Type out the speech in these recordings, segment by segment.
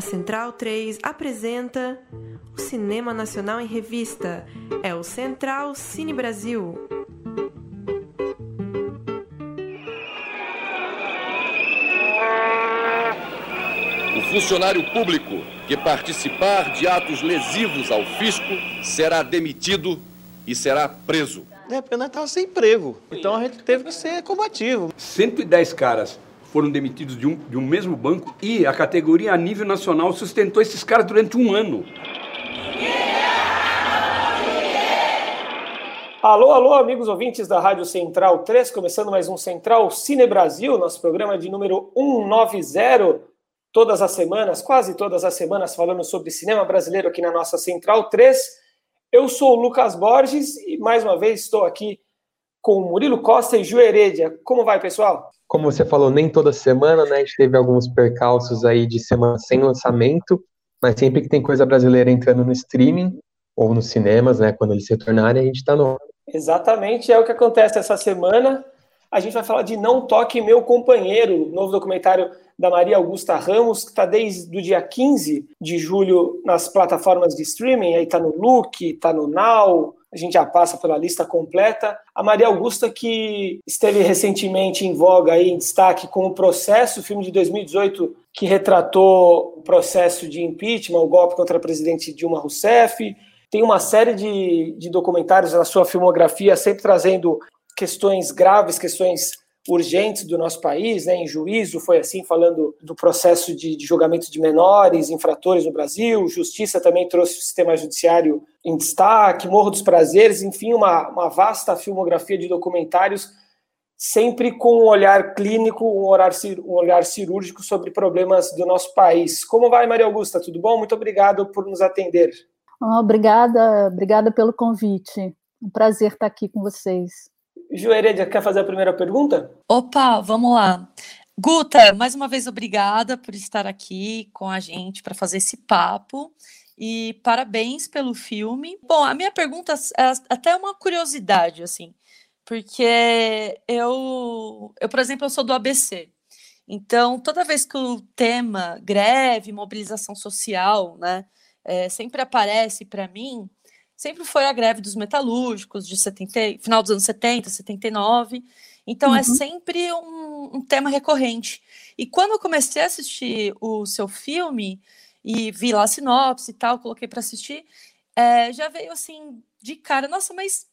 A Central 3 apresenta o Cinema Nacional em Revista. É o Central Cine Brasil. O funcionário público que participar de atos lesivos ao fisco será demitido e será preso. É, porque nós estávamos sem emprego. Então a gente teve que ser combativo. 110 caras foram demitidos de um, de um mesmo banco e a categoria a nível nacional sustentou esses caras durante um ano. Alô, alô, amigos ouvintes da Rádio Central 3, começando mais um Central Cine Brasil, nosso programa de número 190, todas as semanas, quase todas as semanas, falando sobre cinema brasileiro aqui na nossa Central 3. Eu sou o Lucas Borges e mais uma vez estou aqui com Murilo Costa e Ju Heredia. Como vai, pessoal? Como você falou, nem toda semana, né? A gente teve alguns percalços aí de semana sem lançamento, mas sempre que tem coisa brasileira entrando no streaming ou nos cinemas, né? Quando eles se retornarem, a gente está no. Exatamente, é o que acontece essa semana. A gente vai falar de Não Toque Meu Companheiro, novo documentário da Maria Augusta Ramos, que está desde o dia 15 de julho nas plataformas de streaming, aí está no Look, está no Now, a gente já passa pela lista completa. A Maria Augusta, que esteve recentemente em voga, aí, em destaque com o processo, o filme de 2018 que retratou o processo de impeachment, o golpe contra a presidente Dilma Rousseff. Tem uma série de, de documentários na sua filmografia, sempre trazendo questões graves, questões urgentes do nosso país, né, em juízo, foi assim, falando do processo de, de, julgamento de menores, infratores no Brasil, Justiça também trouxe o sistema judiciário em destaque, Morro dos Prazeres, enfim, uma, uma vasta filmografia de documentários, sempre com um olhar clínico, um olhar, um olhar cirúrgico sobre problemas do nosso país. Como vai, Maria Augusta? Tudo bom? Muito obrigado por nos atender. obrigada, obrigada pelo convite. Um prazer estar aqui com vocês. Ju quer fazer a primeira pergunta? Opa, vamos lá. Guta, mais uma vez obrigada por estar aqui com a gente para fazer esse papo e parabéns pelo filme. Bom, a minha pergunta é até uma curiosidade, assim, porque eu, eu, por exemplo, eu sou do ABC. Então, toda vez que o tema greve, mobilização social, né, é, sempre aparece para mim, sempre foi a greve dos metalúrgicos de 70, final dos anos 70, 79. Então é uhum. é sempre um, um, tema recorrente. E quando eu comecei a assistir o seu filme e vi lá a sinopse e tal, coloquei para assistir, é, já veio assim de cara, nossa, mas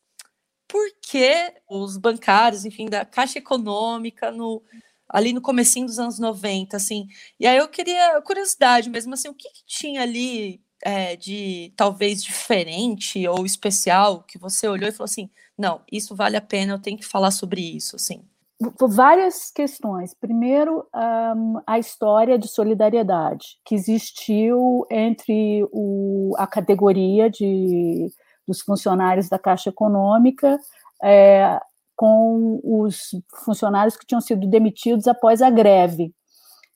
por que os bancários, enfim, da Caixa Econômica no ali no comecinho dos anos 90, assim. E aí eu queria curiosidade mesmo assim, o que, que tinha ali é, de talvez diferente ou especial que você olhou e falou assim, não, isso vale a pena, eu tenho que falar sobre isso, assim? Várias questões. Primeiro, um, a história de solidariedade que existiu entre o, a categoria de, dos funcionários da Caixa Econômica é, com os funcionários que tinham sido demitidos após a greve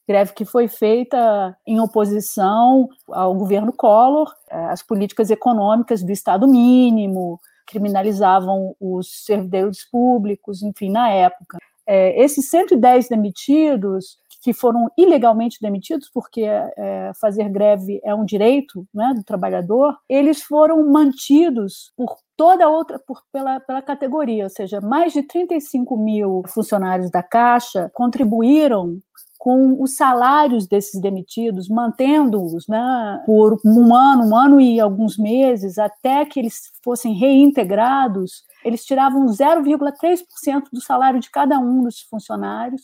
greve que foi feita em oposição ao governo Collor, às políticas econômicas do Estado mínimo, criminalizavam os servidores públicos, enfim, na época. É, esses 110 demitidos, que foram ilegalmente demitidos, porque é, fazer greve é um direito né, do trabalhador, eles foram mantidos por toda outra, por, pela, pela categoria, ou seja, mais de 35 mil funcionários da Caixa contribuíram com os salários desses demitidos, mantendo-os né, por um ano, um ano e alguns meses, até que eles fossem reintegrados, eles tiravam 0,3% do salário de cada um dos funcionários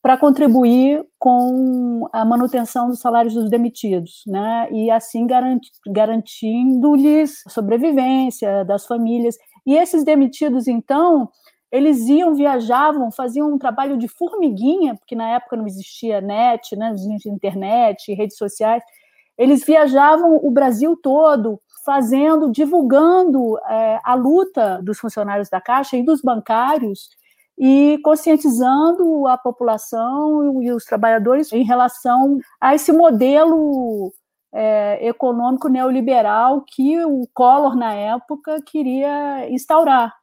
para contribuir com a manutenção dos salários dos demitidos, né? E assim garanti garantindo-lhes a sobrevivência das famílias. E esses demitidos, então, eles iam, viajavam, faziam um trabalho de formiguinha, porque na época não existia net, né, não existia internet, redes sociais. Eles viajavam o Brasil todo, fazendo, divulgando é, a luta dos funcionários da Caixa e dos bancários e conscientizando a população e os trabalhadores em relação a esse modelo é, econômico neoliberal que o Collor, na época, queria instaurar.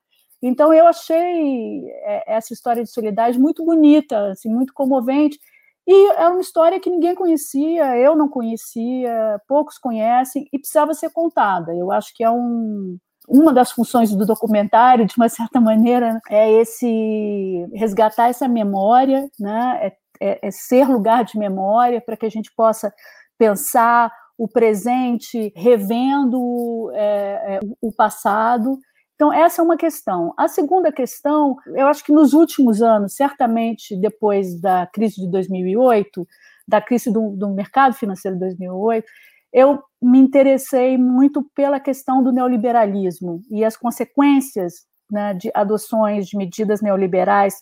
Então eu achei é, essa história de solidariedade muito bonita, assim, muito comovente. E era uma história que ninguém conhecia, eu não conhecia, poucos conhecem, e precisava ser contada. Eu acho que é um, uma das funções do documentário, de uma certa maneira, é esse resgatar essa memória, né? é, é, é ser lugar de memória para que a gente possa pensar o presente, revendo é, é, o passado. Então, essa é uma questão. A segunda questão, eu acho que nos últimos anos, certamente depois da crise de 2008, da crise do, do mercado financeiro de 2008, eu me interessei muito pela questão do neoliberalismo e as consequências né, de adoções de medidas neoliberais,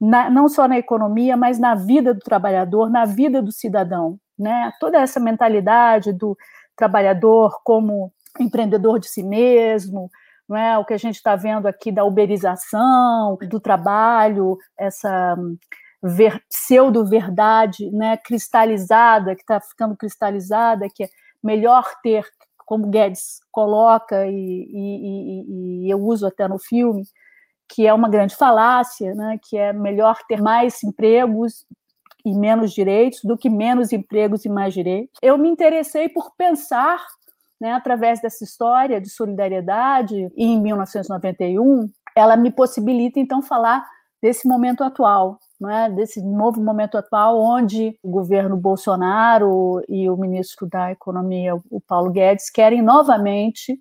na, não só na economia, mas na vida do trabalhador, na vida do cidadão. Né? Toda essa mentalidade do trabalhador como empreendedor de si mesmo, não é? o que a gente está vendo aqui da uberização do trabalho, essa ver, pseudo-verdade né, cristalizada, que está ficando cristalizada, que é melhor ter, como Guedes coloca, e, e, e, eu uso até no filme, que é uma grande falácia, né, que é melhor ter mais empregos e menos direitos do que menos empregos e mais direitos. Eu me interessei por pensar né, através dessa história de solidariedade, em 1991, ela me possibilita, então, falar desse momento atual, é, desse novo momento atual, onde o governo Bolsonaro e o ministro da Economia, o Paulo Guedes, querem novamente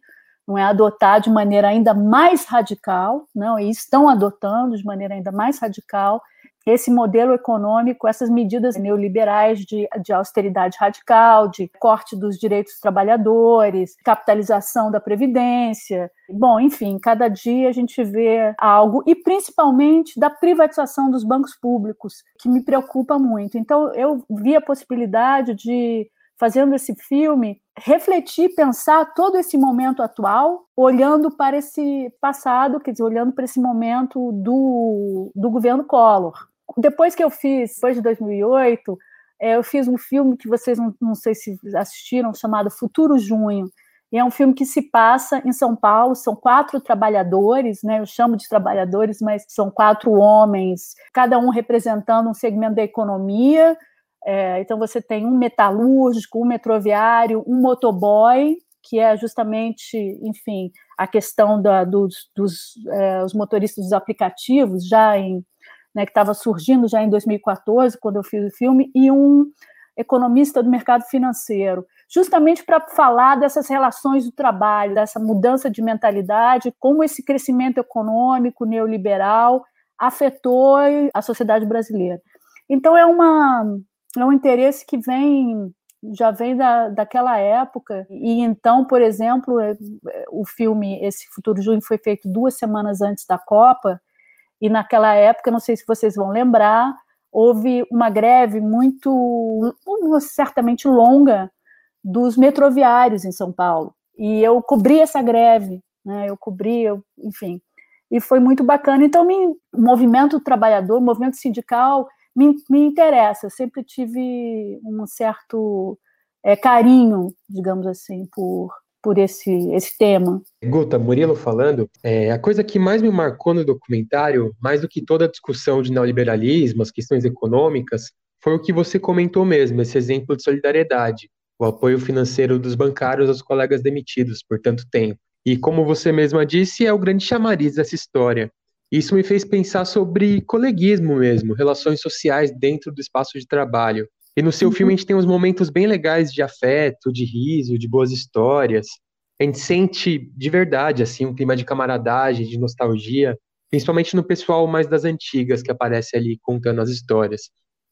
não é, adotar de maneira ainda mais radical, não, e estão adotando de maneira ainda mais radical esse modelo econômico, essas medidas neoliberais de, de austeridade radical, de corte dos direitos dos trabalhadores, capitalização da Previdência. Bom, enfim, cada dia a gente vê algo, e principalmente da privatização dos bancos públicos, que me preocupa muito. Então, eu vi a possibilidade de fazendo esse filme, refletir, pensar todo esse momento atual, olhando para esse passado, quer dizer, olhando para esse momento do, do governo Collor depois que eu fiz, depois de 2008, é, eu fiz um filme que vocês não, não sei se assistiram, chamado Futuro Junho. E é um filme que se passa em São Paulo, são quatro trabalhadores, né? Eu chamo de trabalhadores, mas são quatro homens, cada um representando um segmento da economia. É, então você tem um metalúrgico, um metroviário, um motoboy, que é justamente, enfim, a questão da, dos, dos é, os motoristas dos aplicativos, já em né, que estava surgindo já em 2014, quando eu fiz o filme, e um economista do mercado financeiro, justamente para falar dessas relações do trabalho, dessa mudança de mentalidade, como esse crescimento econômico neoliberal afetou a sociedade brasileira. Então é uma é um interesse que vem já vem da, daquela época e então, por exemplo, é, o filme esse Futuro Junho foi feito duas semanas antes da Copa e naquela época, não sei se vocês vão lembrar, houve uma greve muito, certamente longa, dos metroviários em São Paulo. E eu cobri essa greve, né? eu cobri, eu, enfim, e foi muito bacana. Então, o movimento trabalhador, o movimento sindical, me, me interessa. Eu sempre tive um certo é, carinho, digamos assim, por, por esse, esse tema. Guta, Murilo falando, é, a coisa que mais me marcou no documentário, mais do que toda a discussão de neoliberalismo, as questões econômicas, foi o que você comentou mesmo, esse exemplo de solidariedade, o apoio financeiro dos bancários aos colegas demitidos por tanto tempo. E como você mesma disse, é o grande chamariz dessa história. Isso me fez pensar sobre coleguismo mesmo, relações sociais dentro do espaço de trabalho. E no seu filme a gente tem uns momentos bem legais de afeto, de riso, de boas histórias. A gente sente de verdade assim um clima de camaradagem, de nostalgia, principalmente no pessoal mais das antigas que aparece ali contando as histórias.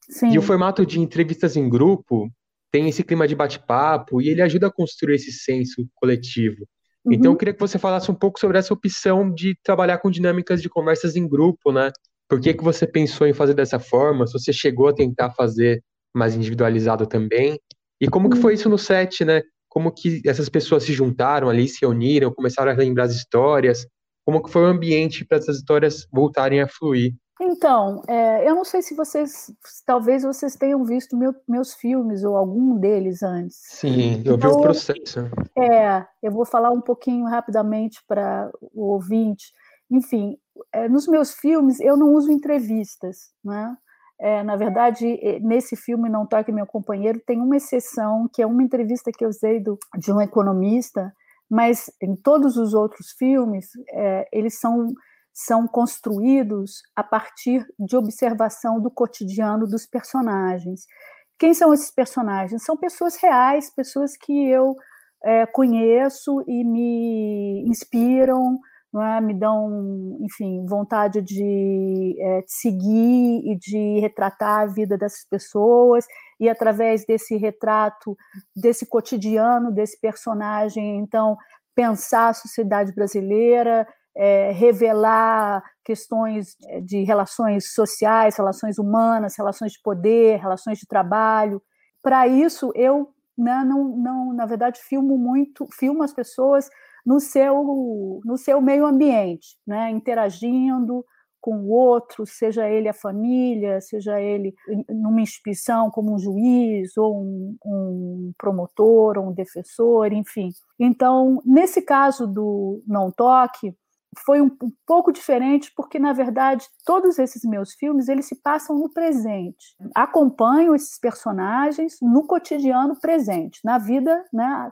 Sim. E o formato de entrevistas em grupo tem esse clima de bate-papo e ele ajuda a construir esse senso coletivo. Uhum. Então eu queria que você falasse um pouco sobre essa opção de trabalhar com dinâmicas de conversas em grupo, né? Por que, que você pensou em fazer dessa forma? Se você chegou a tentar fazer mais individualizado também. E como que foi isso no set, né? Como que essas pessoas se juntaram ali, se uniram, começaram a lembrar as histórias? Como que foi o ambiente para essas histórias voltarem a fluir? Então, é, eu não sei se vocês, talvez vocês tenham visto meu, meus filmes ou algum deles antes. Sim, eu então, vi o processo. É, eu vou falar um pouquinho rapidamente para o ouvinte. Enfim, é, nos meus filmes eu não uso entrevistas, né? É, na verdade, nesse filme Não Toque Meu Companheiro, tem uma exceção, que é uma entrevista que eu usei do, de um economista, mas em todos os outros filmes, é, eles são, são construídos a partir de observação do cotidiano dos personagens. Quem são esses personagens? São pessoas reais, pessoas que eu é, conheço e me inspiram, é? me dão, enfim, vontade de, é, de seguir e de retratar a vida dessas pessoas e através desse retrato, desse cotidiano, desse personagem, então pensar a sociedade brasileira, é, revelar questões é, de relações sociais, relações humanas, relações de poder, relações de trabalho. Para isso, eu né, não, não, na verdade, filmo muito, filmo as pessoas no seu, no seu meio ambiente, né, interagindo com o outro, seja ele a família, seja ele numa instituição como um juiz, ou um, um promotor, ou um defensor, enfim. Então, nesse caso do não toque, foi um, um, pouco diferente porque na verdade todos esses meus filmes eles se passam no presente. Acompanho esses personagens no cotidiano presente na vida né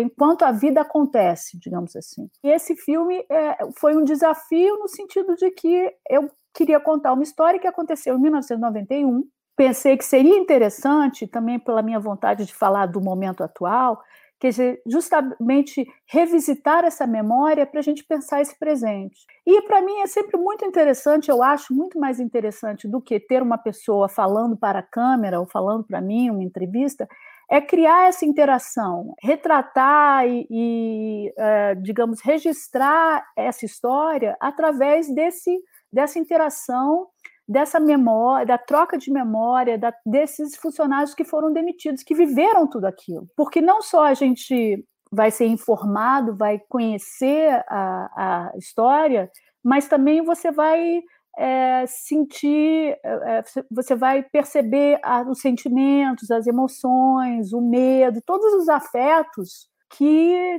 enquanto a vida acontece digamos assim e esse filme é, foi um desafio no sentido de que eu queria contar uma história que aconteceu em 1991 pensei que seria interessante também pela minha vontade de falar do momento atual quer dizer, justamente revisitar essa memória para a gente pensar esse presente. E para mim é sempre muito interessante, eu acho muito mais interessante do que ter uma pessoa falando para a câmera ou falando para mim, uma entrevista, é criar essa interação, retratar e, e é, digamos, registrar essa história através desse, dessa interação dessa memória, da troca de memória da, desses funcionários que foram demitidos, que viveram tudo aquilo. Porque não só a gente vai ser informado, vai conhecer a, a história, mas também você vai é, sentir, é, você vai perceber a, os sentimentos, as emoções, o medo, todos os afetos que,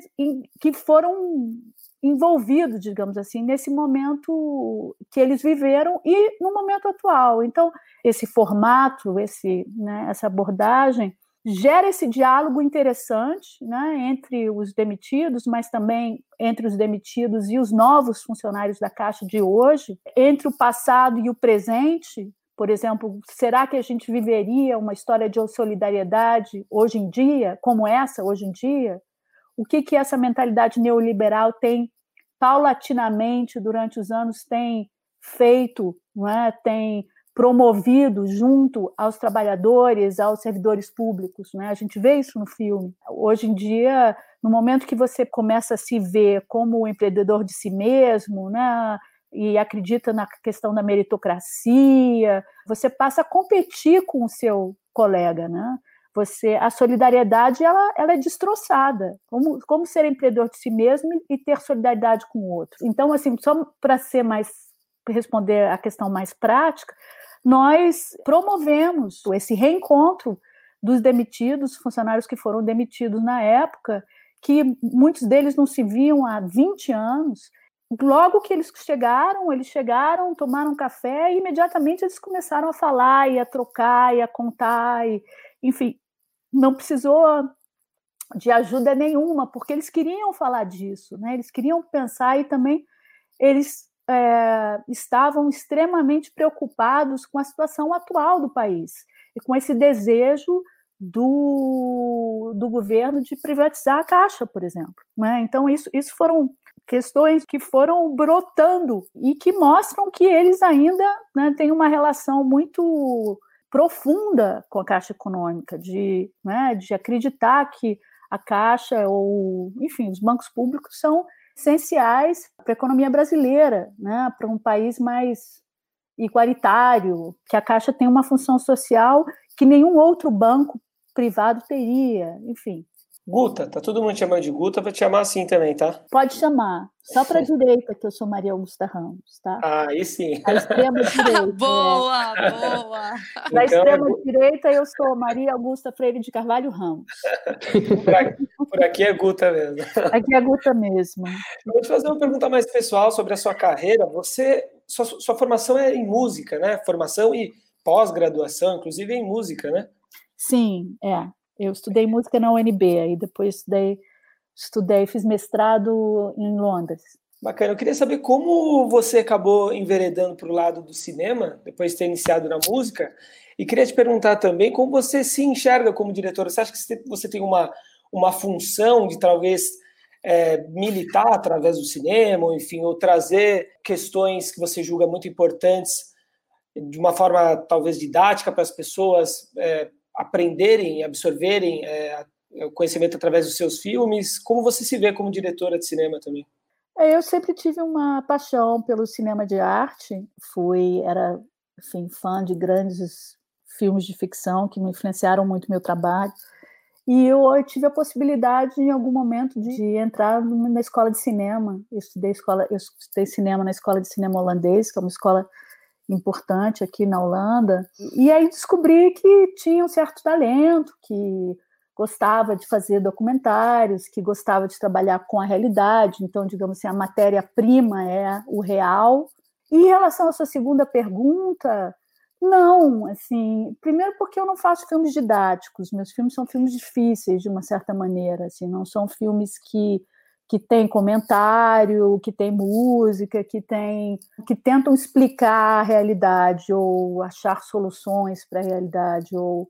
que foram envolvido, digamos assim, nesse momento que eles viveram e no momento atual. Então, esse formato, esse, né, essa abordagem gera esse diálogo interessante né, entre os demitidos, mas também entre os demitidos e os novos funcionários da Caixa de hoje, entre o passado e o presente. Por exemplo, será que a gente viveria uma história de solidariedade hoje em dia, como essa hoje em dia? o que, que essa mentalidade neoliberal tem paulatinamente durante os anos tem feito, não é? tem promovido junto aos trabalhadores, aos servidores públicos, né? A gente vê isso no filme. Hoje em dia, no momento que você começa a se ver como empreendedor de si mesmo, né? E acredita na questão da meritocracia, você passa a competir com o seu colega, né? Você, a solidariedade ela, ela é destroçada. Como, como ser empreendedor de si mesmo e ter solidariedade com o outro. Então, assim, só para ser mais responder a questão mais prática, nós promovemos esse reencontro dos demitidos, funcionários que foram demitidos na época, que muitos deles não se viam há 20 anos. Logo que eles chegaram, eles chegaram, tomaram café e imediatamente eles começaram a falar e a trocar e a contar e, enfim, não precisou de ajuda nenhuma, porque eles queriam falar disso, né? eles queriam pensar e também eles é, estavam extremamente preocupados com a situação atual do país e com esse desejo do, do governo de privatizar a Caixa, por exemplo. Né? Então, isso, isso foram questões que foram brotando e que mostram que eles ainda né, têm uma relação muito profunda com a Caixa Econômica, de, né, de acreditar que a Caixa ou, enfim, os bancos públicos são essenciais para a economia brasileira, né, para um país mais igualitário, que a Caixa tem uma função social que nenhum outro banco privado teria, enfim. Guta, tá todo mundo chamando de Guta, vou te chamar assim também, tá? Pode chamar. Só para a direita, que eu sou Maria Augusta Ramos, tá? Ah, aí sim. Extrema direita. boa, é. boa. Da então, extrema direita, eu sou Maria Augusta Freire de Carvalho Ramos. Por aqui, por aqui é Guta mesmo. Aqui é Guta mesmo. Eu vou te fazer uma pergunta mais pessoal sobre a sua carreira. Você, sua, sua formação é em música, né? Formação e pós-graduação, inclusive em música, né? Sim, é. Eu estudei música na UNB, aí depois estudei, estudei, fiz mestrado em Londres. Bacana. Eu queria saber como você acabou enveredando para o lado do cinema, depois de ter iniciado na música, e queria te perguntar também como você se enxerga como diretora. Você acha que você tem uma, uma função de talvez é, militar através do cinema, enfim, ou trazer questões que você julga muito importantes de uma forma talvez didática para as pessoas é, aprenderem, absorverem é, o conhecimento através dos seus filmes? Como você se vê como diretora de cinema também? É, eu sempre tive uma paixão pelo cinema de arte. Fui, era, enfim, fã de grandes filmes de ficção que me influenciaram muito meu trabalho. E eu, eu, tive a possibilidade, em algum momento, de entrar na escola de cinema. Eu estudei, escola, eu estudei cinema na escola de cinema holandês, que é uma escola importante aqui na Holanda. E aí descobri que tinha um certo talento, que gostava de fazer documentários, que gostava de trabalhar com a realidade. Então, digamos assim, a matéria-prima é o real. E em relação à sua segunda pergunta, não, assim, primeiro porque eu não faço filmes didáticos, meus filmes são filmes difíceis de uma certa maneira, assim, não são filmes que que tem comentário, que tem música, que tem que tentam explicar a realidade ou achar soluções para a realidade ou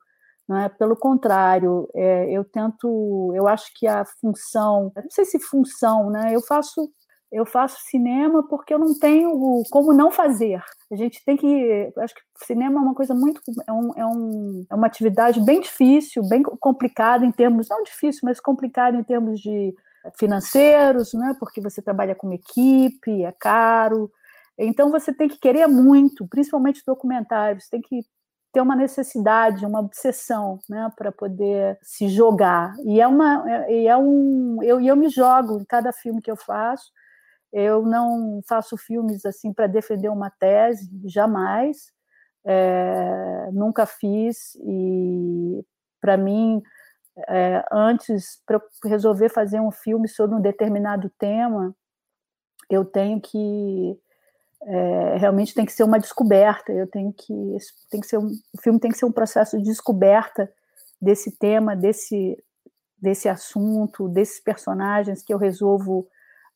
é pelo contrário é, eu tento eu acho que a função não sei se função né eu faço eu faço cinema porque eu não tenho como não fazer. A gente tem que. Acho que cinema é uma coisa muito. É, um, é, um, é uma atividade bem difícil, bem complicada em termos. Não difícil, mas complicada em termos de financeiros, né? porque você trabalha com equipe, é caro. Então você tem que querer muito, principalmente documentários, tem que ter uma necessidade, uma obsessão, né, para poder se jogar. E é uma, é, é um, eu, eu me jogo em cada filme que eu faço. Eu não faço filmes assim para defender uma tese, jamais. É, nunca fiz e para mim é, antes para resolver fazer um filme sobre um determinado tema eu tenho que é, realmente tem que ser uma descoberta eu tenho que tem que ser um, o filme tem que ser um processo de descoberta desse tema desse desse assunto desses personagens que eu resolvo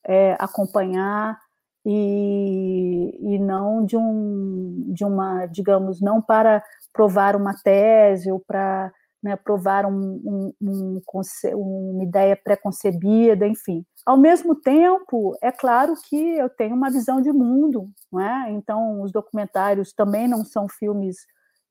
é, acompanhar e, e não de, um, de uma, digamos, não para provar uma tese ou para né, provar um, um, um, uma ideia preconcebida, enfim. Ao mesmo tempo, é claro que eu tenho uma visão de mundo, não é? então os documentários também não são filmes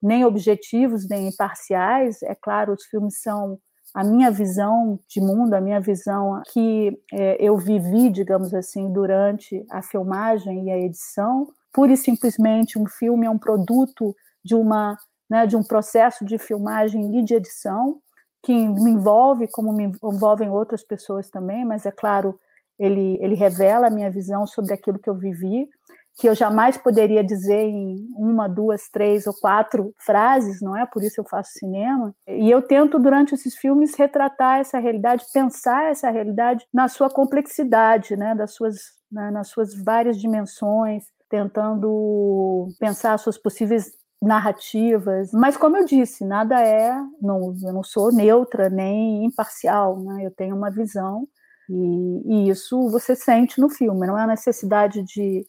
nem objetivos nem imparciais, é claro, os filmes são a minha visão de mundo, a minha visão que é, eu vivi, digamos assim, durante a filmagem e a edição. Pura e simplesmente, um filme é um produto de uma né, de um processo de filmagem e de edição que me envolve, como me envolvem outras pessoas também, mas é claro, ele, ele revela a minha visão sobre aquilo que eu vivi que eu jamais poderia dizer em uma, duas, três ou quatro frases, não é? Por isso eu faço cinema. E eu tento, durante esses filmes, retratar essa realidade, pensar essa realidade na sua complexidade, né? Das suas, né? nas suas várias dimensões, tentando pensar as suas possíveis narrativas, mas como eu disse, nada é, não, eu não sou neutra nem imparcial, né? Eu tenho uma visão e, e isso você sente no filme, não é a necessidade de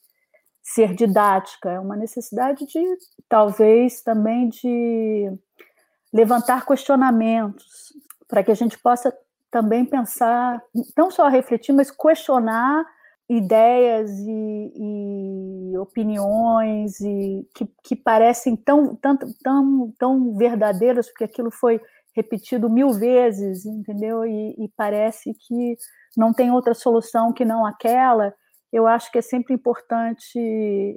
ser didática, é uma necessidade de, talvez, também de levantar questionamentos, para que a gente possa também pensar, não só refletir, mas questionar ideias e, e opiniões e que, que parecem tão, tão, tão, tão verdadeiras, porque aquilo foi repetido mil vezes, entendeu? E, e parece que não tem outra solução que não aquela eu acho que é sempre importante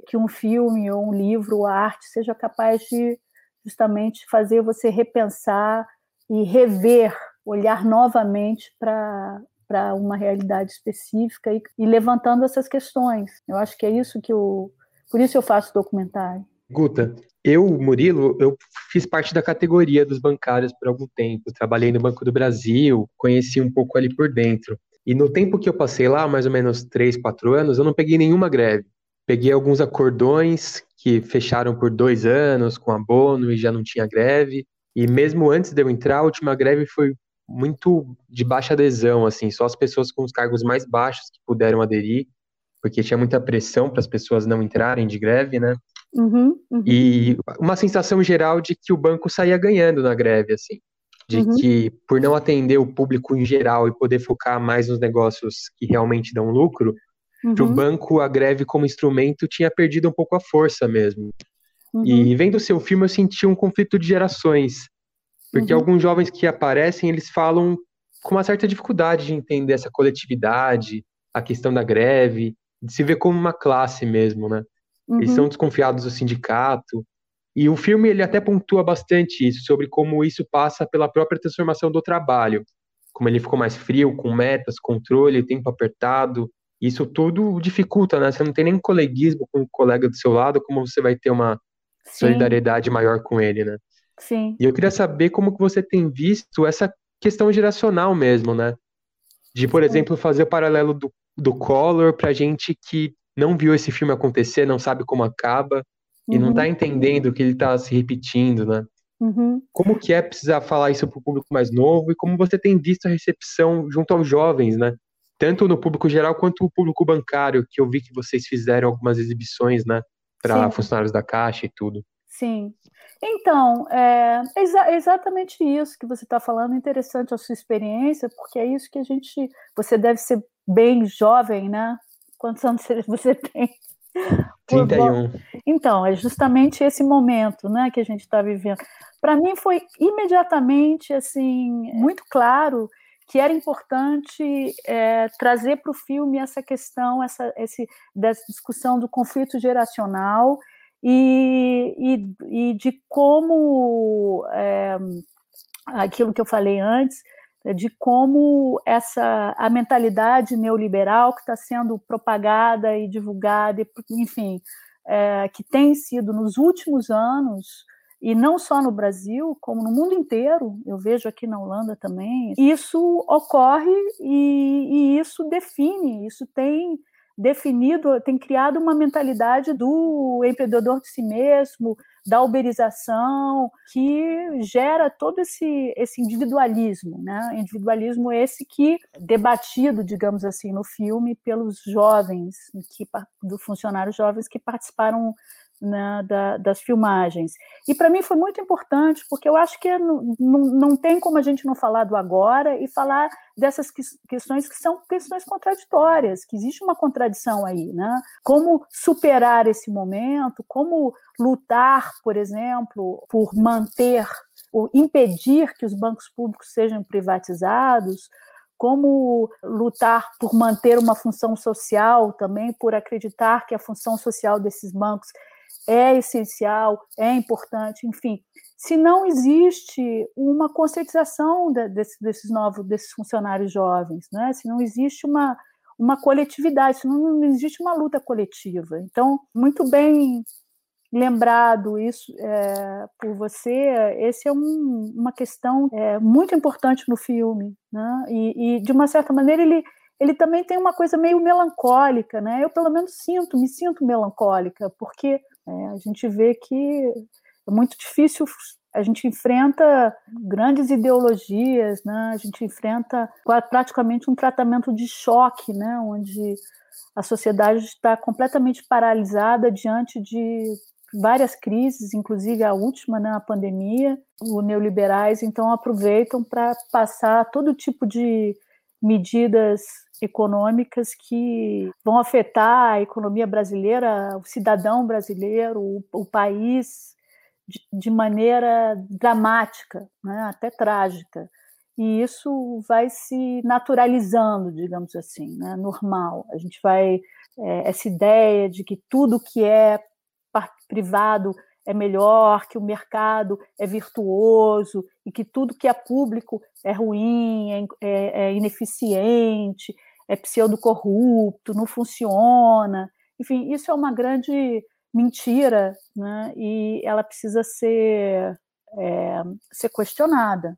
que um filme ou um livro ou a arte seja capaz de justamente fazer você repensar e rever, olhar novamente para para uma realidade específica e, e, levantando essas questões. Eu acho que é isso que eu, por isso eu faço documentário. Guta, eu, Murilo, eu fiz parte da categoria dos bancários por algum tempo. Trabalhei no Banco do Brasil, conheci um pouco ali por dentro. E no tempo que eu passei lá, mais ou menos três, quatro anos, eu não peguei nenhuma greve. Peguei alguns acordões que fecharam por dois anos com abono e já não tinha greve. E mesmo antes de eu entrar, a última greve foi muito de baixa adesão, assim, só as pessoas com os cargos mais baixos que puderam aderir, porque tinha muita pressão para as pessoas não entrarem de greve, né? Uhum, uhum. E uma sensação geral de que o banco saía ganhando na greve, assim, de Uhum. que por não atender o público em geral e poder focar mais nos negócios que realmente dão lucro, para o Uhum, banco a greve como instrumento tinha perdido um pouco a força mesmo. uhum, E vendo o seu filme, eu senti um conflito de gerações. Porque Uhum. alguns jovens que aparecem, eles falam com uma certa dificuldade de entender essa coletividade, a questão da greve, de se ver como uma classe mesmo, né? Eles uhum. são desconfiados do sindicato. E o filme, ele até pontua bastante isso, sobre como isso passa pela própria transformação do trabalho. Como ele ficou mais frio, com metas, controle, tempo apertado. Isso tudo dificulta, né? Você não tem nem coleguismo com o colega do seu lado, como você vai ter uma Sim, solidariedade maior com ele, né? Sim. E eu queria saber como que você tem visto essa questão geracional mesmo, né? De, por exemplo, fazer o paralelo do, do Collor pra gente que não viu esse filme acontecer, não sabe como acaba e não Uhum, tá entendendo que ele tá se repetindo, né? uhum. Como que é precisar falar isso pro público mais novo e como você tem visto a recepção junto aos jovens, né? Tanto no público geral quanto o público bancário, que eu vi que vocês fizeram algumas exibições, né? Para Sim. funcionários da Caixa e tudo. Sim. Então, é exa- exatamente isso que você está falando, interessante a sua experiência, porque é isso que a gente. Você deve ser bem jovem, né? Quantos anos você- tem? Por vol- 31. Então, é justamente esse momento né, que a gente está vivendo. Para mim foi imediatamente assim muito claro que era importante é, trazer para o filme essa questão, essa esse, dessa discussão do conflito geracional e, e, e de como é, aquilo que eu falei antes, de como essa a mentalidade neoliberal que está sendo propagada e divulgada, enfim, é, que tem sido nos últimos anos e não só no Brasil, como no mundo inteiro, eu vejo aqui na Holanda também, isso ocorre e, e isso define, isso tem definido, tem criado uma mentalidade do empreendedor de si mesmo, da uberização, que gera todo esse, esse individualismo, né? Individualismo esse que debatido, digamos assim, no filme pelos jovens, que, dos funcionários jovens que participaram né, da, das filmagens. E para mim foi muito importante, porque eu acho que não, não, não tem como a gente não falar do agora e falar dessas que, questões que são questões contraditórias, que existe uma contradição aí, né? Como superar esse momento, como lutar, por exemplo, por manter ou impedir que os bancos públicos sejam privatizados, como lutar por manter uma função social também, por acreditar que a função social desses bancos é essencial, é importante, enfim. Se não existe uma conscientização de, desse, desses novos, desses funcionários jovens, né? se não existe uma, uma coletividade, se não, não existe uma luta coletiva. Então, muito bem lembrado isso é, por você, esse é um, uma questão é, muito importante no filme, né? E, e, de uma certa maneira ele ele também tem uma coisa meio melancólica, né? Eu pelo menos sinto, me sinto melancólica, porque é, a gente vê que é muito difícil, a gente enfrenta grandes ideologias, né? A gente enfrenta praticamente um tratamento de choque, né? Onde a sociedade está completamente paralisada diante de várias crises, inclusive a última, né, a pandemia. Os neoliberais então aproveitam para passar todo tipo de medidas econômicas que vão afetar a economia brasileira, o cidadão brasileiro, o, o país de, de, maneira dramática, né, até trágica. E isso vai se naturalizando, digamos assim, né, normal. A gente vai é, essa ideia de que tudo que é privado é melhor, que o mercado é virtuoso e que tudo que é público é ruim, é, é, é ineficiente, é pseudo-corrupto, não funciona. Enfim, isso é uma grande mentira né? e ela precisa ser, é, ser questionada.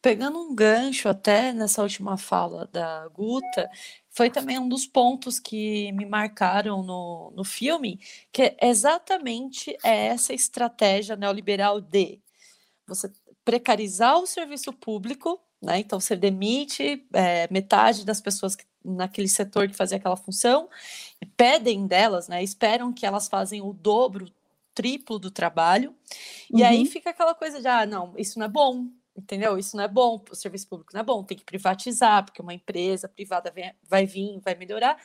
Pegando um gancho até nessa última fala da Guta, foi também um dos pontos que me marcaram no, no filme, que é exatamente essa estratégia neoliberal de você precarizar o serviço público, né? Então você demite é, metade das pessoas que, naquele setor que fazia aquela função, pedem delas, né? Esperam que elas fazem o dobro, triplo do trabalho, uhum. e aí uhum. fica aquela coisa de ah, não, isso não é bom, entendeu? Isso não é bom, o serviço público não é bom, tem que privatizar, porque uma empresa privada vem, vai vir, vai melhorar.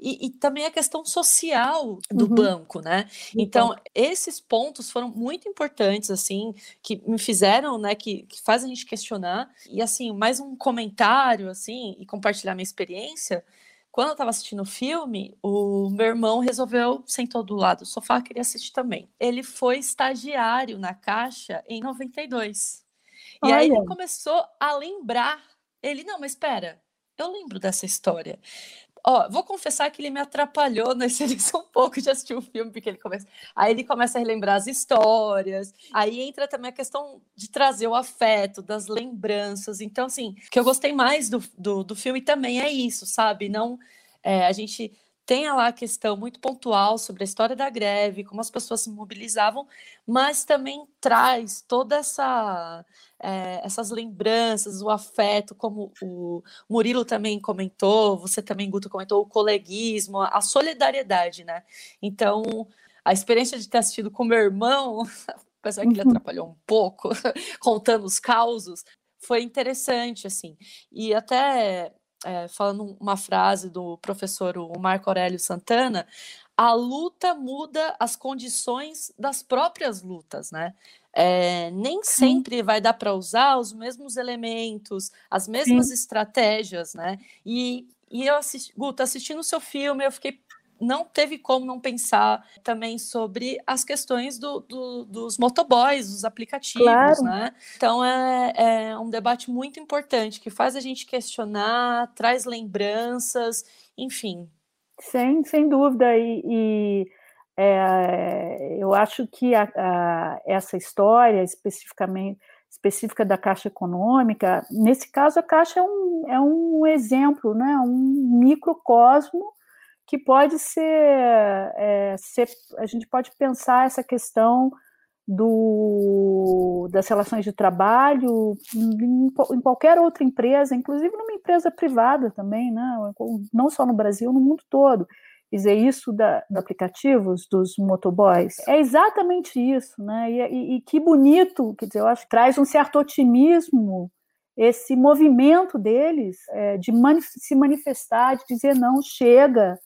E, e, também a questão social do uhum. banco, né? Então, então, esses pontos foram muito importantes, assim, que me fizeram, né, que, que faz a gente questionar. E, assim, mais um comentário, assim, e compartilhar minha experiência. Quando eu estava assistindo o filme, o meu irmão resolveu, sentou do lado do sofá, queria assistir também. Ele foi estagiário na Caixa em 92. E Olha. aí ele começou a lembrar. Ele, não, mas espera, eu lembro dessa história. Ó, vou confessar que ele me atrapalhou nesse início um pouco de assistir o filme, porque ele começa. Aí ele começa a relembrar as histórias. Aí entra também a questão de trazer o afeto, das lembranças. Então, assim, o que eu gostei mais do, do, do filme também é isso, sabe? Não. É, a gente tem lá a questão muito pontual sobre a história da greve, como as pessoas se mobilizavam, mas também traz toda essa é, essas lembranças, o afeto, como o Murilo também comentou, você também, Guto, comentou, o coleguismo, a solidariedade, né? Então, a experiência de ter assistido com meu irmão, apesar que ele uhum. atrapalhou um pouco, contando os causos, foi interessante, assim. E até é, falando uma frase do professor Marco Aurélio Santana, a luta muda as condições das próprias lutas, né? É, nem sempre vai dar para usar os mesmos elementos, as mesmas Sim. estratégias, né? E, e eu assisti, Guta, assistindo o seu filme, eu fiquei não teve como não pensar também sobre as questões do, do, dos motoboys, dos aplicativos, claro. né? Então é, é um debate muito importante que faz a gente questionar, traz lembranças, enfim. Sem, sem dúvida, e, e é, eu acho que a, a, essa história especificamente específica da Caixa Econômica, nesse caso a Caixa é um, é um exemplo, né, um microcosmo que pode ser, é, ser, a gente pode pensar essa questão do, das relações de trabalho em, em, qualquer outra empresa, inclusive numa empresa privada também, né? não só no Brasil, no mundo todo. Quer dizer, isso da, dos aplicativos, dos motoboys, é exatamente isso, né? E, e, e que bonito, quer dizer, eu acho que traz um certo otimismo esse movimento deles é, de manif se manifestar, de dizer não, chega,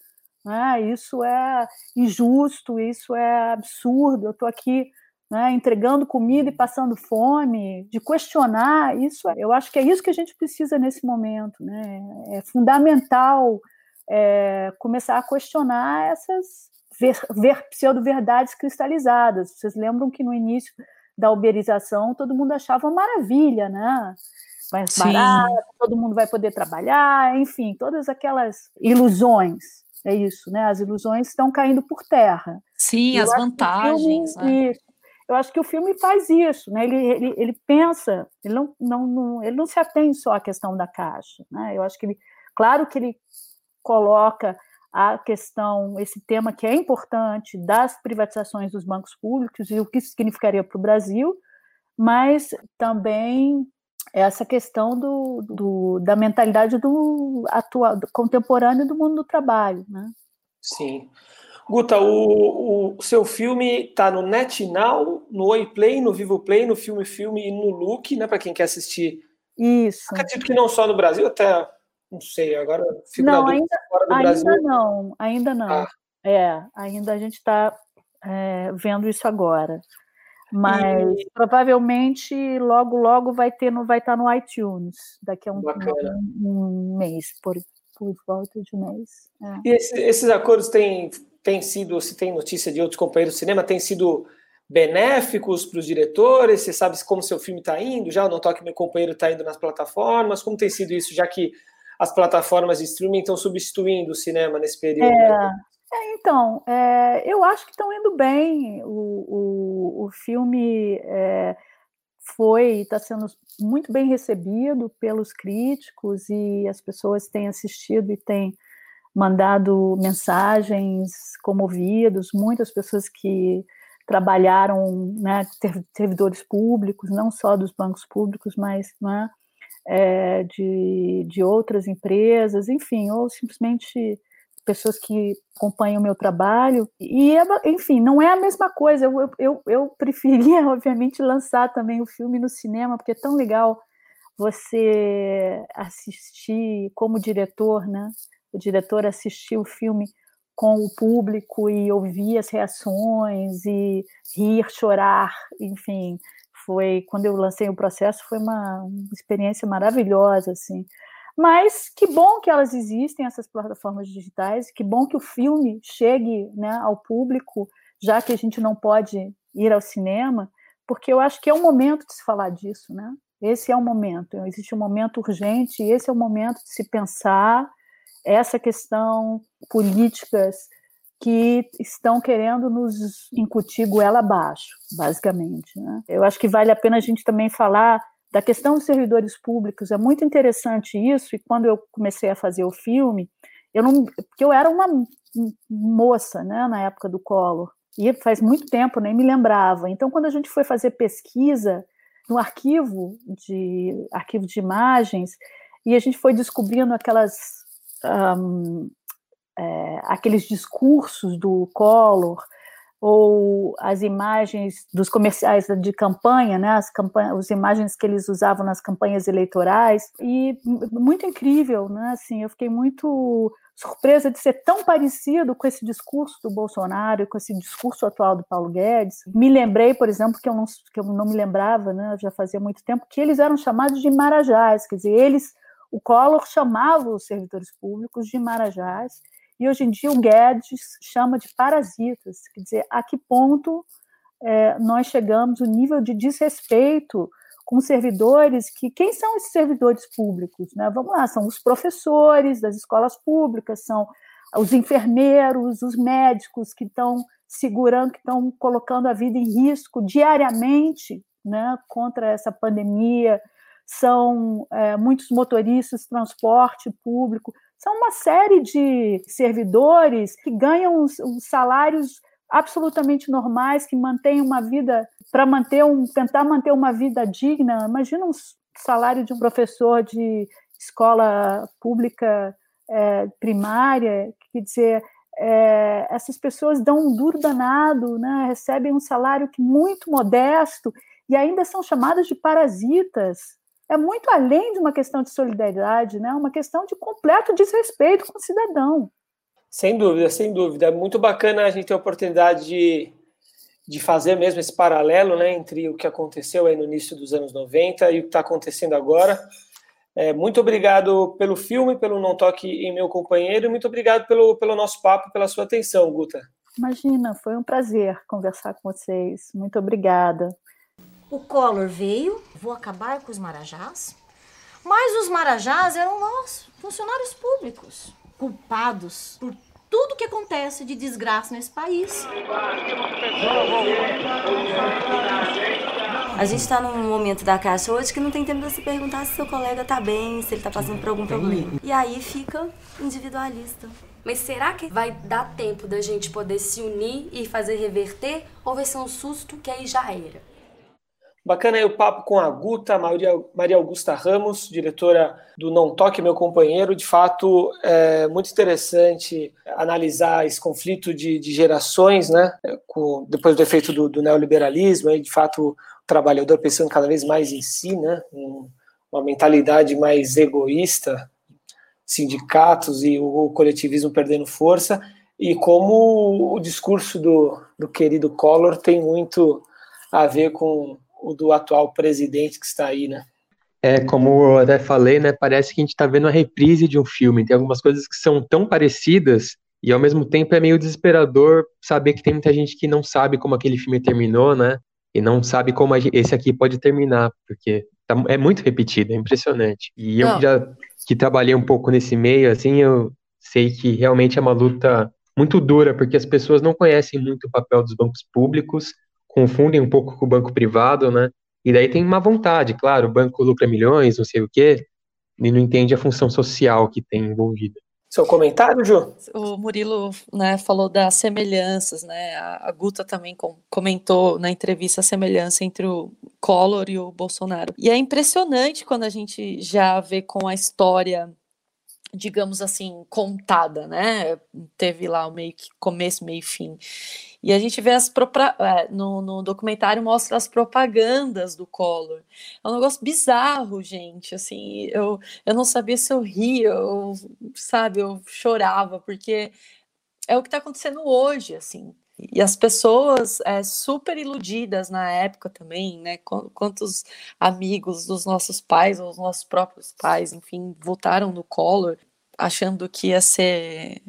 né? Isso é injusto, isso é absurdo. Eu estou aqui né, entregando comida e passando fome, de questionar isso. Eu acho que é isso que a gente precisa nesse momento. Né? É fundamental é, começar a questionar essas ver, ver, pseudo-verdades cristalizadas. Vocês lembram que no início da uberização todo mundo achava uma maravilha, né? Mais barato, todo mundo vai poder trabalhar, enfim, todas aquelas ilusões. É isso, né? As ilusões estão caindo por terra. Sim, eu as vantagens. Filme, né? Eu acho que o filme faz isso, né? Ele, ele, ele pensa, ele não, não, não, ele não se atém só à questão da caixa, né? Eu acho que ele, claro que ele coloca a questão, esse tema que é importante das privatizações dos bancos públicos e o que isso significaria para o Brasil, mas também essa questão do, do, da mentalidade do atual, do contemporâneo do mundo do trabalho, né? Sim. Guta, o, o seu filme está no NetNow, no Oi Play, no Vivo Play, no Filme Filme e no Look, né? Para quem quer assistir. Isso. Acredito que não só no Brasil, até não sei, agora fico não, ainda, fora do ainda Brasil. não, ainda não. Ah. É, ainda a gente está é, vendo isso agora. Mas e... provavelmente logo, logo vai ter, no, vai estar no iTunes, daqui a um, um, um mês, por, por volta de um mês. É. E esse, esses acordos têm, têm sido, se tem notícia de outros companheiros do cinema, têm sido benéficos para os diretores? Você sabe como seu filme está indo? Já não toque meu companheiro está indo nas plataformas? Como tem sido isso, já que as plataformas de streaming estão substituindo o cinema nesse período? É, é, então, é, eu acho que estão indo bem. O, o, o filme é, foi está sendo muito bem recebido pelos críticos e as pessoas têm assistido e têm mandado mensagens comovidos, muitas pessoas que trabalharam, né, servidores públicos, não só dos bancos públicos, mas né, de, de outras empresas, enfim, ou simplesmente pessoas que acompanham o meu trabalho. E, enfim, não é a mesma coisa. Eu, eu, eu preferia, obviamente, lançar também o filme no cinema, porque é tão legal você assistir como diretor, né? O diretor assistir o filme com o público e ouvir as reações e rir, chorar, enfim, foi quando eu lancei o processo foi uma, uma experiência maravilhosa assim. Mas que bom que elas existem, essas plataformas digitais, que bom que o filme chegue né, ao público, já que a gente não pode ir ao cinema, porque eu acho que é o momento de se falar disso, né? Esse é o momento, existe um momento urgente, esse é o momento de se pensar essa questão políticas que estão querendo nos incutir goela abaixo, basicamente. Né? Eu acho que vale a pena a gente também falar da questão dos servidores públicos. É muito interessante isso, e quando eu comecei a fazer o filme, eu não, porque eu era uma moça, né, na época do Collor, e faz muito tempo, nem me lembrava. Então, quando a gente foi fazer pesquisa no arquivo de arquivo de imagens, e a gente foi descobrindo aquelas um, é, aqueles discursos do Collor ou as imagens dos comerciais de campanha, né, as, campanhas, as imagens que eles usavam nas campanhas eleitorais, e muito incrível, né, assim, eu fiquei muito surpresa de ser tão parecido com esse discurso do Bolsonaro, com esse discurso atual do Paulo Guedes. Me lembrei, por exemplo, que eu não, que eu não me lembrava, né, já fazia muito tempo, que eles eram chamados de marajás, quer dizer, eles o Collor chamava os servidores públicos de marajás, e hoje em dia o Guedes chama de parasitas. Quer dizer, a que ponto é, nós chegamos, o nível de desrespeito com servidores que quem são esses servidores públicos, né? Vamos lá, são os professores das escolas públicas, são os enfermeiros, os médicos que estão segurando, que estão colocando a vida em risco diariamente, né, contra essa pandemia, são é, muitos motoristas, transporte público, são uma série de servidores que ganham os, os salários absolutamente normais, que mantêm uma vida para manter um, tentar manter uma vida digna. Imagina um salário de um professor de escola pública é, primária, quer dizer, é, essas pessoas dão um duro danado, né, recebem um salário que muito modesto e ainda são chamadas de parasitas é muito além de uma questão de solidariedade, né? uma questão de completo desrespeito com o cidadão. Sem dúvida, sem dúvida. É muito bacana a gente ter a oportunidade de, de fazer mesmo esse paralelo né, entre o que aconteceu aí no início dos anos 90 e o que está acontecendo agora. É, muito obrigado pelo filme, pelo Não Toque em Meu Companheiro, e muito obrigado pelo, pelo nosso papo, pela sua atenção, Guta. Imagina, foi um prazer conversar com vocês. Muito obrigada. O Collor veio, vou acabar com os marajás, mas os marajás eram nós, funcionários públicos, culpados por tudo que acontece de desgraça nesse país. A gente está num momento da caixa hoje que não tem tempo de se perguntar se seu colega está bem, se ele está passando por algum problema. E aí fica individualista. Mas será que vai dar tempo da gente poder se unir e fazer reverter? Ou vai ser um susto que aí já era? Bacana aí o papo com a Guta, Maria, Maria Augusta Ramos, diretora do Não Toque Meu Companheiro. De fato, é muito interessante analisar esse conflito de, de gerações, né? Com, depois do efeito do, do neoliberalismo, aí, de fato, o trabalhador pensando cada vez mais em si, né? Um, uma mentalidade mais egoísta, sindicatos e o, o coletivismo perdendo força, e como o discurso do, do querido Collor tem muito a ver com o do atual presidente que está aí, né? É, como eu até falei, né? Parece que a gente está vendo a reprise de um filme. Tem algumas coisas que são tão parecidas e ao mesmo tempo é meio desesperador saber que tem muita gente que não sabe como aquele filme terminou, né? E não sabe como esse aqui pode terminar, porque tá, é muito repetido, é impressionante. E eu já que trabalhei um pouco nesse meio, assim, eu sei que realmente é uma luta muito dura, porque as pessoas não conhecem muito o papel dos bancos públicos confundem um pouco com o banco privado, né? E daí tem uma vontade, claro, o banco lucra milhões, não sei o quê, e não entende a função social que tem envolvida. Seu comentário, Ju? O Murilo né, falou das semelhanças, né? A, Guta também com, comentou na entrevista a semelhança entre o Collor e o Bolsonaro. E é impressionante quando a gente já vê com a história digamos assim, contada, né? Teve lá o meio que começo, meio fim. E a gente vê as é, no, no documentário mostra as propagandas do Collor. É um negócio bizarro, gente. Assim, eu, eu não sabia se eu ria, eu, sabe, eu chorava, porque é o que está acontecendo hoje, assim. E as pessoas é, super iludidas na época também, né? Quantos amigos dos nossos pais, ou os nossos próprios pais, enfim, votaram no Collor, achando que ia ser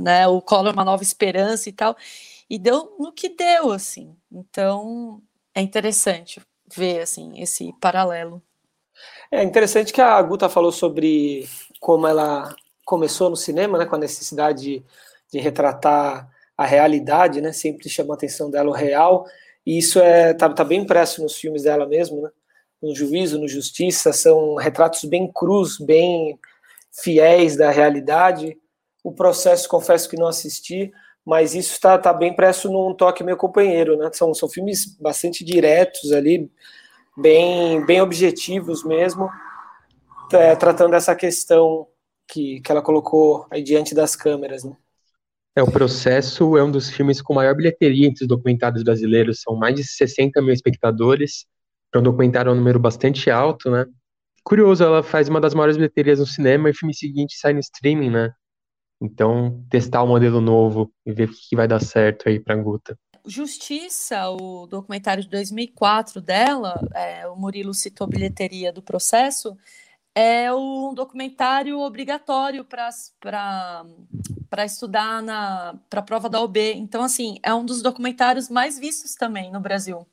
né, o Collor uma nova esperança e tal. E deu no que deu, assim. Então, é interessante ver, assim, esse paralelo. É interessante que a Guta falou sobre como ela começou no cinema, né, com a necessidade de, de retratar a realidade, né? Sempre chama a atenção dela o real. E isso é tá, tá bem impresso nos filmes dela mesmo, né? No Juízo, no Justiça, são retratos bem crus, bem fiéis da realidade. O processo, confesso que não assisti, mas isso está tá bem impresso num toque meu companheiro, né? São, são filmes bastante diretos ali, bem, bem objetivos mesmo, é, tratando dessa questão que, que ela colocou aí diante das câmeras, né? É, o Processo é um dos filmes com maior bilheteria entre os documentários brasileiros, são mais de 60 mil espectadores, para um documentário é um número bastante alto, né? Curioso, ela faz uma das maiores bilheterias no cinema e o filme seguinte sai no streaming, né? Então, testar o um modelo novo e ver o que vai dar certo aí para Guta. Justiça, o documentário de 2004 dela, é, o Murilo citou bilheteria do processo, é um documentário obrigatório para estudar para a prova da OB. Então, assim, é um dos documentários mais vistos também no Brasil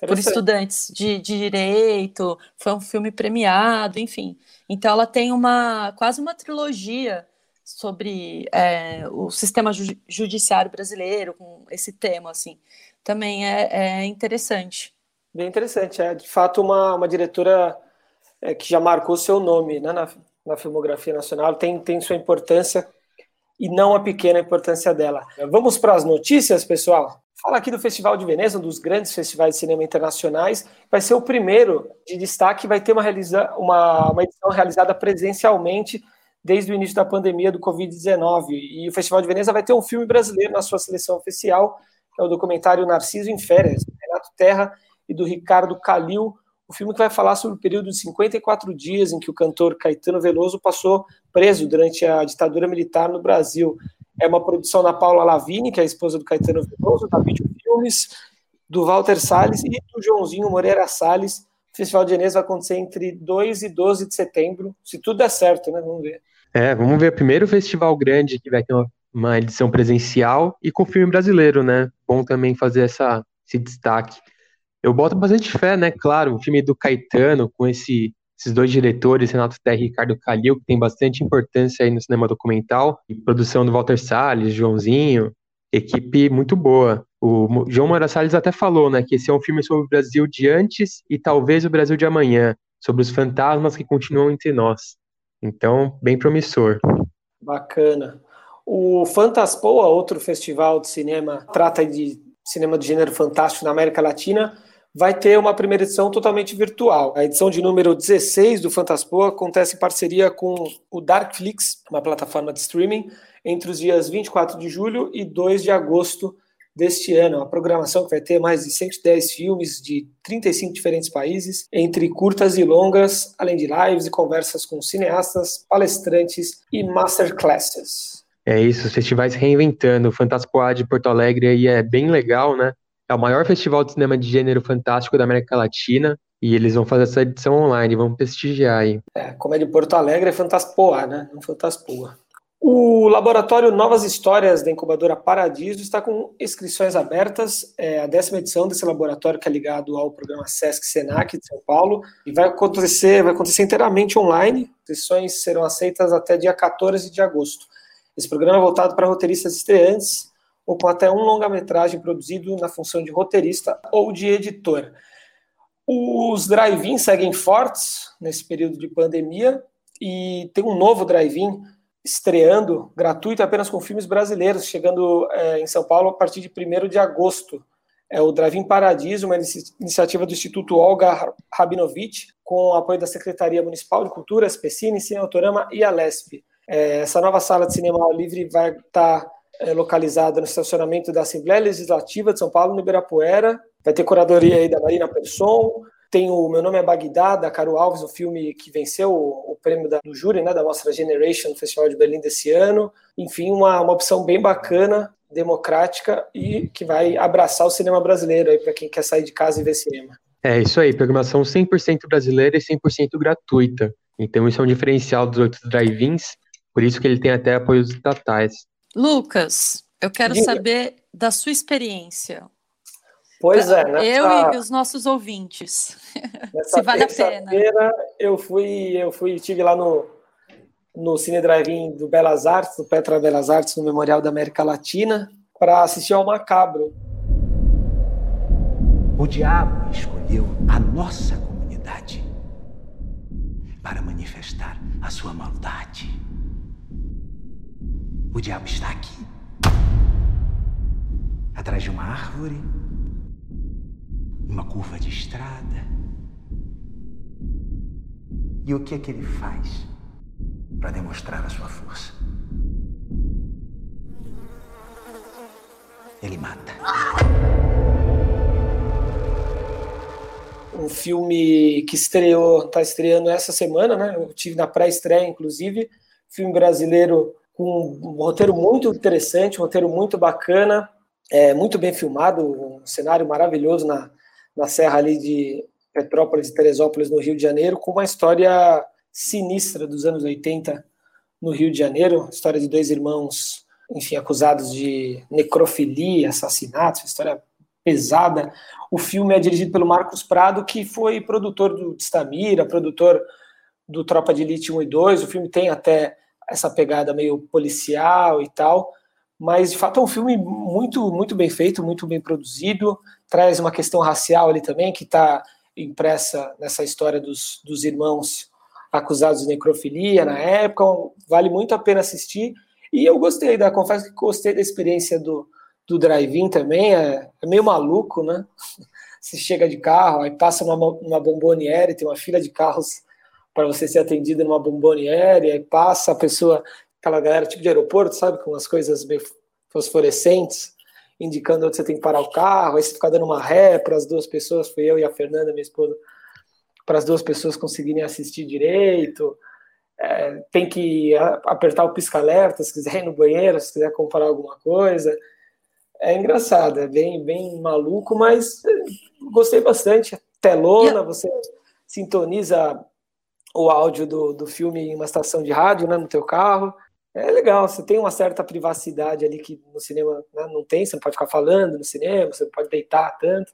por estudantes de, de, direito. Foi um filme premiado, enfim. Então, ela tem uma quase uma trilogia sobre é, o sistema ju judiciário brasileiro com esse tema, assim. Também é, é interessante. Bem interessante, é de fato uma, uma diretora é, que já marcou seu nome né, na, na filmografia nacional, tem, tem sua importância e não a pequena importância dela. Vamos para as notícias, pessoal? Fala aqui do Festival de Veneza, um dos grandes festivais de cinema internacionais. Vai ser o primeiro de destaque, vai ter uma, realiza uma, uma edição realizada presencialmente desde o início da pandemia do Covid-19. E o Festival de Veneza vai ter um filme brasileiro na sua seleção oficial, que é o documentário Narciso em Férias, do Renato Terra e do Ricardo Calil, o filme que vai falar sobre o período de 54 dias em que o cantor Caetano Veloso passou preso durante a ditadura militar no Brasil. É uma produção da Paula Lavini, que é a esposa do Caetano Veloso, da Vídeo Filmes, do Walter Salles e do Joãozinho Moreira Salles. O Festival de Veneza vai acontecer entre 2 e 12 de setembro, se tudo der certo, né? Vamos ver. É, vamos ver primeiro festival grande que vai ter uma, uma edição presencial e com filme brasileiro, né? Bom também fazer essa, esse destaque eu boto bastante fé, né? Claro, o filme do Caetano, com esse, esses dois diretores, Renato Terra e Ricardo Calil, que tem bastante importância aí no cinema documental, e produção do Walter Salles, Joãozinho, equipe muito boa. O João Moura Salles até falou, né, que esse é um filme sobre o Brasil de antes e talvez o Brasil de amanhã, sobre os fantasmas que continuam entre nós. Então, bem promissor. Bacana. O Fantaspoa, outro festival de cinema, trata de cinema de gênero fantástico na América Latina vai ter uma primeira edição totalmente virtual. A edição de número 16 do Fantaspoa acontece em parceria com o Darkflix, uma plataforma de streaming, entre os dias 24 de julho e 2 de agosto deste ano. A programação que vai ter mais de 110 filmes de 35 diferentes países, entre curtas e longas, além de lives e conversas com cineastas, palestrantes e masterclasses. É isso, festivais reinventando. O Fantaspoa de Porto Alegre aí é bem legal, né? É o maior festival de cinema de gênero fantástico da América Latina e eles vão fazer essa edição online, vão prestigiar aí. É, como é de Porto Alegre, é Fantaspoa, né? Não Fantaspoa. O laboratório Novas Histórias da incubadora Paradiso está com inscrições abertas. É a décima edição desse laboratório que é ligado ao programa Sesc Senac de São Paulo e vai acontecer, vai acontecer inteiramente online. Inscrições serão aceitas até dia 14 de agosto. Esse programa é voltado para roteiristas estreantes ou com até um longa-metragem produzido na função de roteirista ou de editor. Os drive-in seguem fortes nesse período de pandemia e tem um novo drive-in estreando gratuito apenas com filmes brasileiros, chegando é, em São Paulo a partir de 1 de agosto. É o Drive-In Paradiso, uma iniciativa do Instituto Olga Rabinovich, com apoio da Secretaria Municipal de Cultura, Specine, Cine Autorama e a. É, essa nova sala de cinema ao livre vai estar é, localizada no estacionamento da Assembleia Legislativa de São Paulo, no Ibirapuera. Vai ter curadoria aí da Marina Persson, tem o Meu Nome é Bagdá, da Caro Alves, o um filme que venceu o, o prêmio da, do júri, né, da Mostra Generation, no Festival de Berlim desse ano. Enfim, uma, uma opção bem bacana, democrática e que vai abraçar o cinema brasileiro aí para quem quer sair de casa e ver cinema. É isso aí, programação 100% brasileira e 100% gratuita. Então isso é um diferencial dos outros drive-ins, por isso que ele tem até apoios estatais. Lucas, eu quero Diga. saber da sua experiência. Pois é, nessa, Eu e os nossos ouvintes. Se vale a pena. Eu fui, eu fui, estive lá no, no Cine Drive-In do Belas Artes, do Petra Belas Artes, no Memorial da América Latina, para assistir ao Macabro. O diabo escolheu a nossa comunidade para manifestar a sua maldade. O diabo está aqui, atrás de uma árvore uma curva de estrada. E o que é que ele faz para demonstrar a sua força? Ele mata. Um filme que estreou, está estreando essa semana, né? Eu tive na pré-estreia, inclusive. Filme brasileiro com um roteiro muito interessante, um roteiro muito bacana, é, muito bem filmado, um cenário maravilhoso na, na serra ali de Petrópolis e Teresópolis, no Rio de Janeiro, com uma história sinistra dos anos 80 no Rio de Janeiro, história de dois irmãos, enfim, acusados de necrofilia, assassinatos, história pesada. O filme é dirigido pelo Marcos Prado, que foi produtor do Stamira, produtor do Tropa de Elite 1 e 2. O filme tem até essa pegada meio policial e tal, mas de fato é um filme muito muito bem feito, muito bem produzido, traz uma questão racial ali também que está impressa nessa história dos, dos irmãos acusados de necrofilia na época, vale muito a pena assistir. E eu gostei da, confesso que gostei da experiência do, do drive-in também, é, é, meio maluco, né? Você chega de carro, aí passa numa, numa bomboniere, tem uma fila de carros para você ser atendido numa bomboniere, aí passa a pessoa aquela galera tipo de aeroporto, sabe, com as coisas meio fosforescentes, indicando onde você tem que parar o carro, aí você fica dando uma ré para as duas pessoas, fui eu e a Fernanda, minha esposa, para as duas pessoas conseguirem assistir direito. É, tem que apertar o pisca-alerta se quiser ir no banheiro, se quiser comprar alguma coisa. É engraçado, é bem, bem maluco, mas é, gostei bastante. Telona, você sintoniza o áudio do, do filme em uma estação de rádio né, no teu carro é legal, você tem uma certa privacidade ali que no cinema né, não tem, você não pode ficar falando no cinema, você não pode deitar tanto.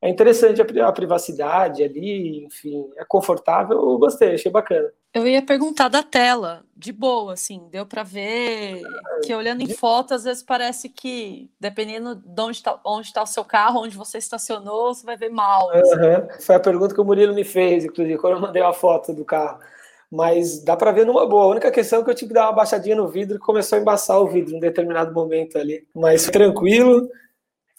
É interessante a, privacidade ali, enfim, é confortável, eu gostei, achei bacana. Eu ia perguntar da tela, de boa, assim, deu para ver que olhando em foto, às vezes parece que, dependendo de onde está onde tá o seu carro, onde você estacionou, você vai ver mal. Assim. Uhum. Foi a pergunta que o Murilo me fez, inclusive, quando eu mandei a foto do carro mas dá para ver numa boa. A única questão é que eu tive que dar uma baixadinha no vidro e começou a embaçar o vidro em determinado momento ali. Mas tranquilo.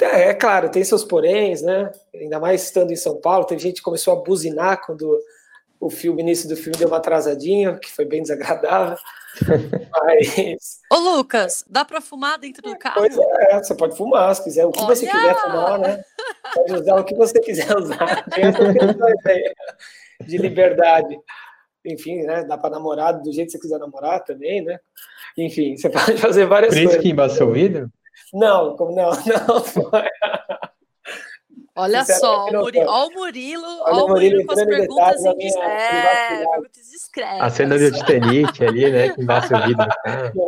É, é claro, tem seus poréns, né? Ainda mais estando em São Paulo, tem gente que começou a buzinar quando o filme, início do filme deu uma atrasadinha, que foi bem desagradável. Mas. Ô, Lucas, dá para fumar dentro do carro? Pois é, você pode fumar se quiser, o que Olha! você quiser fumar, né? Pode usar o que você quiser usar. De liberdade enfim, né? Dá para namorar do jeito que você quiser namorar também, né? Enfim, você pode fazer várias Por coisas. Por isso que embaçou o vidro? Não, como não, não. Olha só, o Murilo, ó o Murilo, ó o Murilo com as perguntas, indis... é, perguntas discretas. A cena do Titanic ali, né, que embaça o vidro.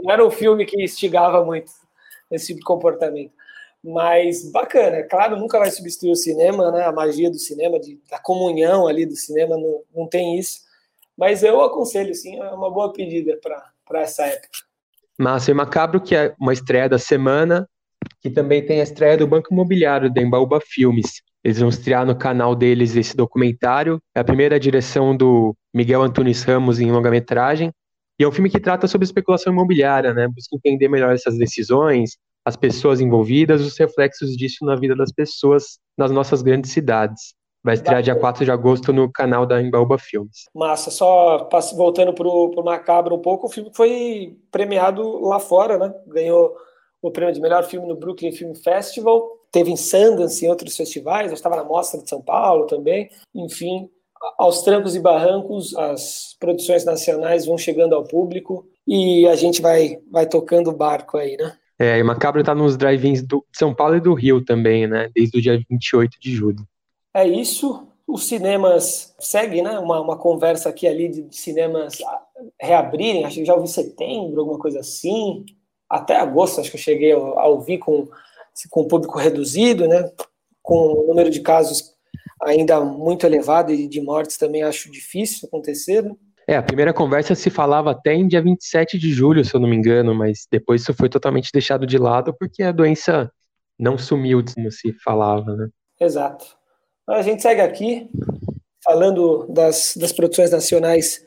Não era um filme que instigava muito esse tipo de comportamento. Mas bacana, é claro, nunca vai substituir o cinema, né? A magia do cinema, de, da comunhão ali do cinema, não, não tem isso. Mas eu aconselho, sim, é uma boa pedida para essa época. Massa e Macabro, que é uma estreia da semana, que também tem a estreia do Banco Imobiliário, da Embaúba Filmes. Eles vão estrear no canal deles esse documentário. É a primeira direção do Miguel Antunes Ramos em longa-metragem. E é um filme que trata sobre especulação imobiliária, né? Busca entender melhor essas decisões, as pessoas envolvidas, os reflexos disso na vida das pessoas nas nossas grandes cidades. Vai estrear dia 4 de agosto no canal da Embaúba Filmes. Massa, só voltando para o Macabro um pouco, o filme foi premiado lá fora, né? Ganhou o prêmio de melhor filme no Brooklyn Film Festival, teve em Sundance em outros festivais, estava na Mostra de São Paulo também. Enfim, aos trancos e barrancos, as produções nacionais vão chegando ao público e a gente vai, vai tocando o barco aí, né? É, e Macabro está nos drive-ins de São Paulo e do Rio também, né? Desde o dia 28 de julho. É isso. Os cinemas seguem, né? Uma, uma conversa aqui ali de cinemas reabrirem. Acho que já ouvi setembro, alguma coisa assim. Até agosto, acho que eu cheguei a, ouvir com, com o público reduzido, né? Com o número de casos ainda muito elevado e de mortes também acho difícil acontecer. Né? É, a primeira conversa se falava até em dia 27 de julho, se eu não me engano, mas depois isso foi totalmente deixado de lado porque a doença não sumiu como se falava, né? Exato. A gente segue aqui falando das, das produções nacionais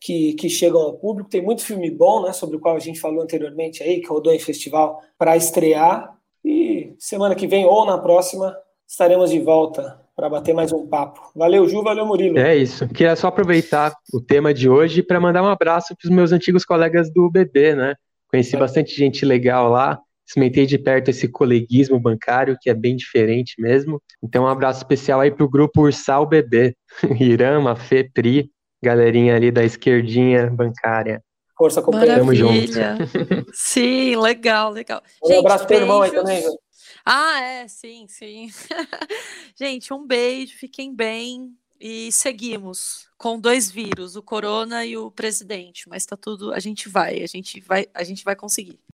que, que chegam ao público. Tem muito filme bom, né, sobre o qual a gente falou anteriormente aí, que rodou em festival para estrear. E semana que vem ou na próxima estaremos de volta para bater mais um papo. Valeu, Ju, valeu, Murilo. É isso. Queria só aproveitar o tema de hoje para mandar um abraço para os meus antigos colegas do BB, né? Conheci é. bastante gente legal lá, experimentei de perto esse coleguismo bancário, que é bem diferente mesmo. Então, um abraço especial aí para o grupo Ursal BB, Irama, Fê, Pri, galerinha ali da esquerdinha bancária. Força, companheiro. Tamo junto. Sim, legal, legal. Um gente, abraço pro irmão aí também? Ah, é, sim, sim. Gente, um beijo, fiquem bem e seguimos com dois vírus, o corona e o presidente, mas tá tudo, a gente vai, a gente vai, a gente vai conseguir.